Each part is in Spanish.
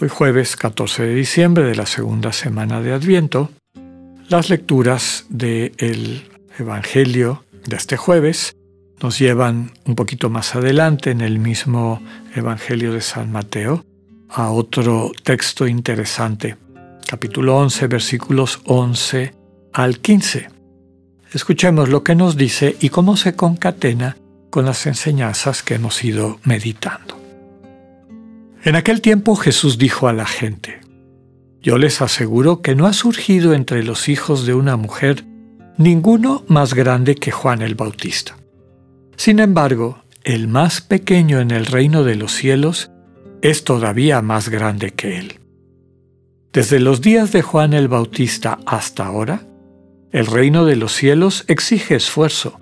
Hoy jueves 14 de diciembre de la segunda semana de Adviento, las lecturas del Evangelio de este jueves nos llevan un poquito más adelante en el mismo Evangelio de San Mateo a otro texto interesante, capítulo 11, versículos 11 al 15. Escuchemos lo que nos dice y cómo se concatena con las enseñanzas que hemos ido meditando. En aquel tiempo Jesús dijo a la gente, Yo les aseguro que no ha surgido entre los hijos de una mujer ninguno más grande que Juan el Bautista. Sin embargo, el más pequeño en el reino de los cielos es todavía más grande que él. Desde los días de Juan el Bautista hasta ahora, el reino de los cielos exige esfuerzo,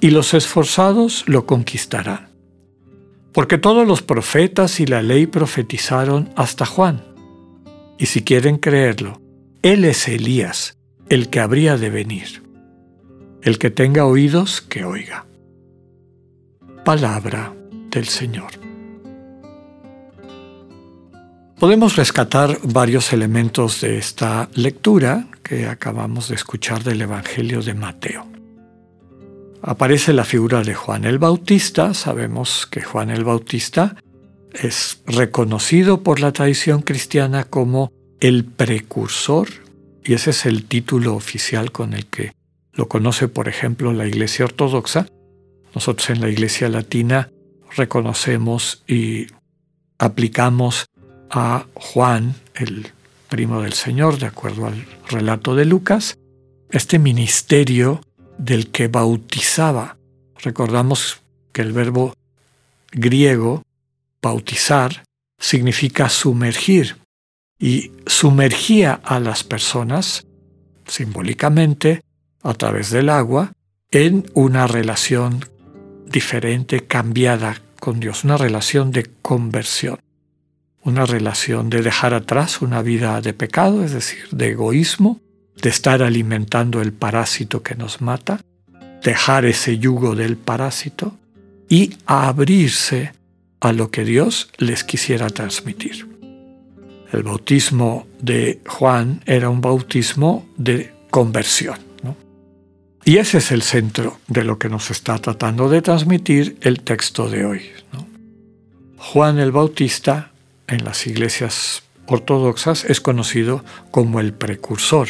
y los esforzados lo conquistarán. Porque todos los profetas y la ley profetizaron hasta Juan. Y si quieren creerlo, él es Elías, el que habría de venir. El que tenga oídos, que oiga. Palabra del Señor. Podemos rescatar varios elementos de esta lectura que acabamos de escuchar del Evangelio de Mateo aparece la figura de Juan el Bautista. Sabemos que Juan el Bautista es reconocido por la tradición cristiana como el precursor, y ese es el título oficial con el que lo conoce, por ejemplo, la Iglesia Ortodoxa. Nosotros en la Iglesia Latina reconocemos y aplicamos a Juan, el primo del Señor, de acuerdo al relato de Lucas, este ministerio del que bautizaba. Recordamos que el verbo griego bautizar significa sumergir y sumergía a las personas simbólicamente a través del agua en una relación diferente, cambiada con Dios, una relación de conversión, una relación de dejar atrás una vida de pecado, es decir, de egoísmo, de estar alimentando el parásito que nos mata, dejar ese yugo del parásito y abrirse a lo que Dios les quisiera transmitir. El bautismo de Juan era un bautismo de conversión. Y ese es el centro de lo que nos está tratando de transmitir el texto de hoy. Juan el Bautista en las iglesias ortodoxas es conocido como el precursor,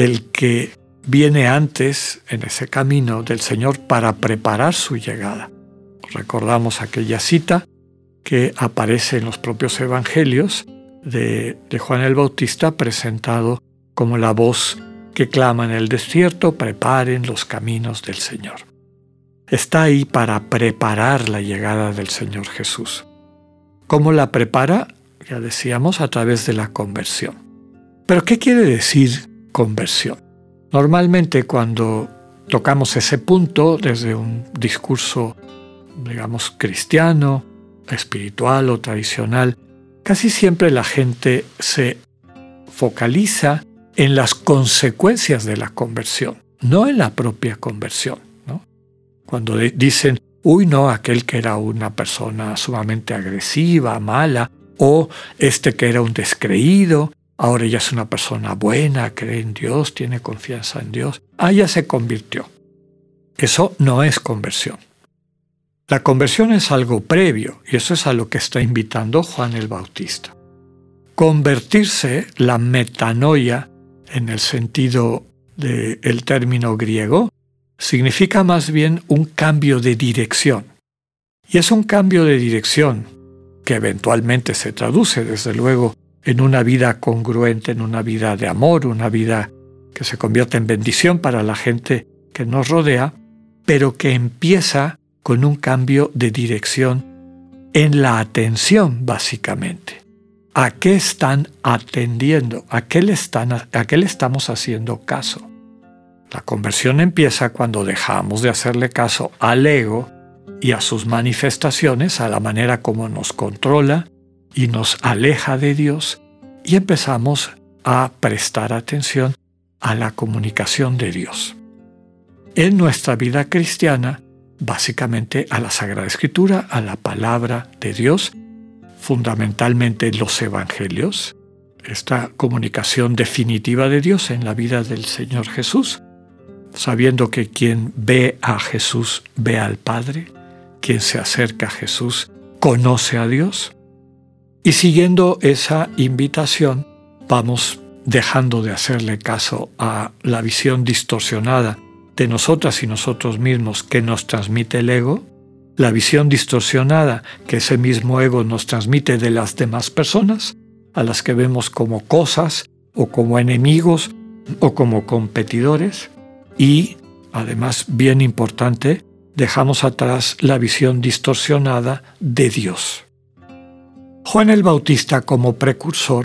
el que viene antes en ese camino del Señor para preparar su llegada. Recordamos aquella cita que aparece en los propios evangelios de, Juan el Bautista presentado como la voz que clama en el desierto, preparen los caminos del Señor. Está ahí para preparar la llegada del Señor Jesús. ¿Cómo la prepara? Ya decíamos, a través de la conversión. Pero ¿qué quiere decir conversión. Normalmente cuando tocamos ese punto desde un discurso, digamos, cristiano, espiritual o tradicional, casi siempre la gente se focaliza en las consecuencias de la conversión, no en la propia conversión. Cuando dicen, uy, no, aquel que era una persona sumamente agresiva, mala, o este que era un descreído, Ahora ella es una persona buena, cree en Dios, tiene confianza en Dios. Ah, ya se convirtió. Eso no es conversión. La conversión es algo previo y eso es a lo que está invitando Juan el Bautista. Convertirse, la metanoia, en el sentido del término griego, significa más bien un cambio de dirección. Y es un cambio de dirección que eventualmente se traduce, desde luego, en una vida congruente, en una vida de amor, una vida que se convierte en bendición para la gente que nos rodea, pero que empieza con un cambio de dirección en la atención, básicamente. a qué están atendiendo, a qué le, están, a qué le estamos haciendo caso. La conversión empieza cuando dejamos de hacerle caso al ego y a sus manifestaciones, a la manera como nos controla y nos aleja de Dios, y empezamos a prestar atención a la comunicación de Dios. En nuestra vida cristiana, básicamente a la Sagrada Escritura, a la palabra de Dios, fundamentalmente los evangelios, esta comunicación definitiva de Dios en la vida del Señor Jesús, sabiendo que quien ve a Jesús ve al Padre, quien se acerca a Jesús conoce a Dios. Y siguiendo esa invitación, vamos dejando de hacerle caso a la visión distorsionada de nosotras y nosotros mismos que nos transmite el ego, la visión distorsionada que ese mismo ego nos transmite de las demás personas, a las que vemos como cosas o como enemigos o como competidores, y, además, bien importante, dejamos atrás la visión distorsionada de Dios. Juan el Bautista como precursor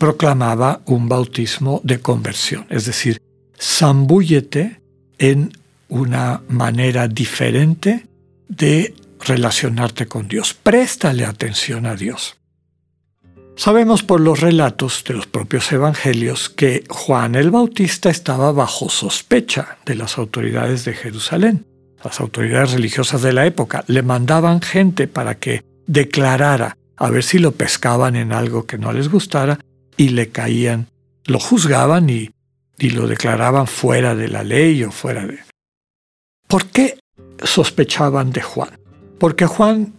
proclamaba un bautismo de conversión, es decir, zambúllete en una manera diferente de relacionarte con Dios. Préstale atención a Dios. Sabemos por los relatos de los propios evangelios que Juan el Bautista estaba bajo sospecha de las autoridades de Jerusalén. Las autoridades religiosas de la época le mandaban gente para que declarara a ver si lo pescaban en algo que no les gustara y le caían, lo juzgaban y, y lo declaraban fuera de la ley o fuera de... ¿Por qué sospechaban de Juan? Porque Juan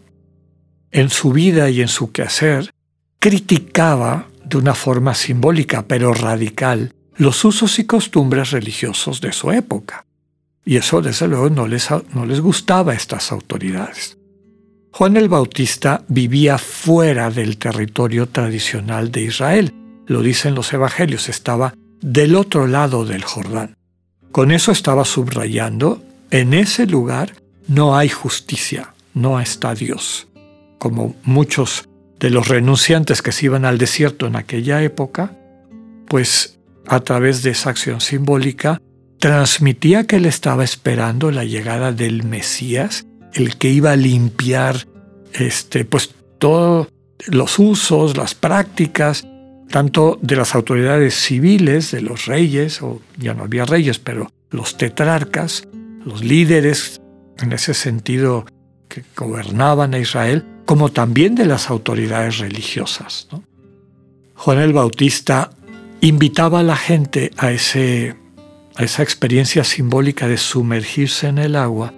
en su vida y en su quehacer criticaba de una forma simbólica pero radical los usos y costumbres religiosos de su época. Y eso desde luego no les, no les gustaba a estas autoridades. Juan el Bautista vivía fuera del territorio tradicional de Israel. Lo dicen los evangelios, estaba del otro lado del Jordán. Con eso estaba subrayando, en ese lugar no hay justicia, no está Dios. Como muchos de los renunciantes que se iban al desierto en aquella época, pues a través de esa acción simbólica transmitía que él estaba esperando la llegada del Mesías, el que iba a limpiar este, pues todos los usos, las prácticas, tanto de las autoridades civiles, de los reyes, o ya no había reyes, pero los tetrarcas, los líderes en ese sentido que gobernaban a Israel, como también de las autoridades religiosas. Juan el Bautista invitaba a la gente a, ese, a esa experiencia simbólica de sumergirse en el agua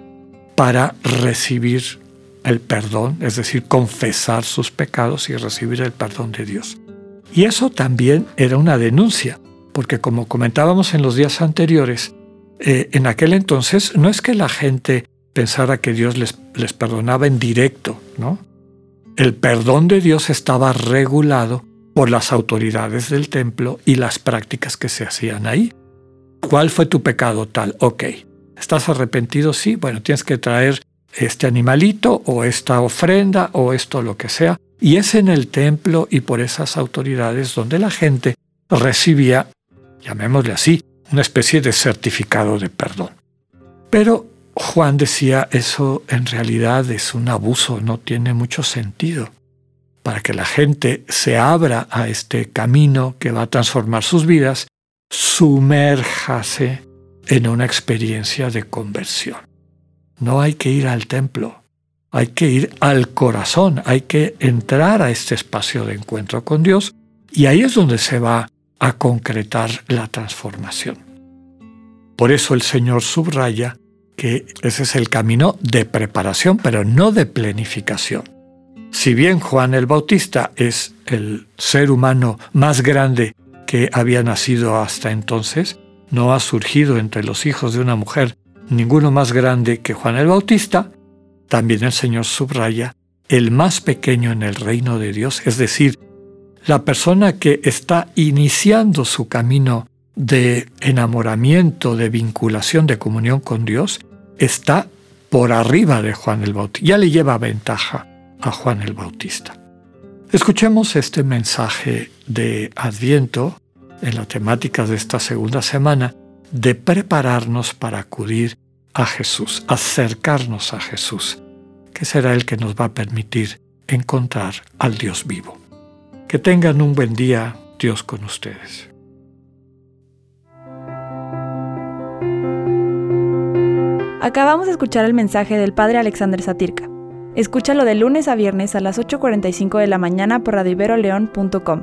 para recibir el perdón, es decir, confesar sus pecados y recibir el perdón de Dios. Y eso también era una denuncia, porque como comentábamos en los días anteriores, eh, en aquel entonces no es que la gente pensara que Dios les, les perdonaba en directo, ¿no? El perdón de Dios estaba regulado por las autoridades del templo y las prácticas que se hacían ahí. ¿Cuál fue tu pecado tal? Ok. ¿Estás arrepentido? Sí. Bueno, tienes que traer este animalito o esta ofrenda o esto lo que sea. Y es en el templo y por esas autoridades donde la gente recibía, llamémosle así, una especie de certificado de perdón. Pero Juan decía, eso en realidad es un abuso, no tiene mucho sentido. Para que la gente se abra a este camino que va a transformar sus vidas, sumérjase en una experiencia de conversión. No hay que ir al templo, hay que ir al corazón, hay que entrar a este espacio de encuentro con Dios y ahí es donde se va a concretar la transformación. Por eso el Señor subraya que ese es el camino de preparación, pero no de planificación. Si bien Juan el Bautista es el ser humano más grande que había nacido hasta entonces, no ha surgido entre los hijos de una mujer ninguno más grande que Juan el Bautista, también el Señor subraya el más pequeño en el reino de Dios, es decir, la persona que está iniciando su camino de enamoramiento, de vinculación, de comunión con Dios, está por arriba de Juan el Bautista. Ya le lleva ventaja a Juan el Bautista. Escuchemos este mensaje de Adviento en la temática de esta segunda semana de prepararnos para acudir a Jesús, acercarnos a Jesús, que será el que nos va a permitir encontrar al Dios vivo. Que tengan un buen día, Dios con ustedes. Acabamos de escuchar el mensaje del Padre Alexander Satirka. Escúchalo de lunes a viernes a las 8.45 de la mañana por radioiberoleón.com,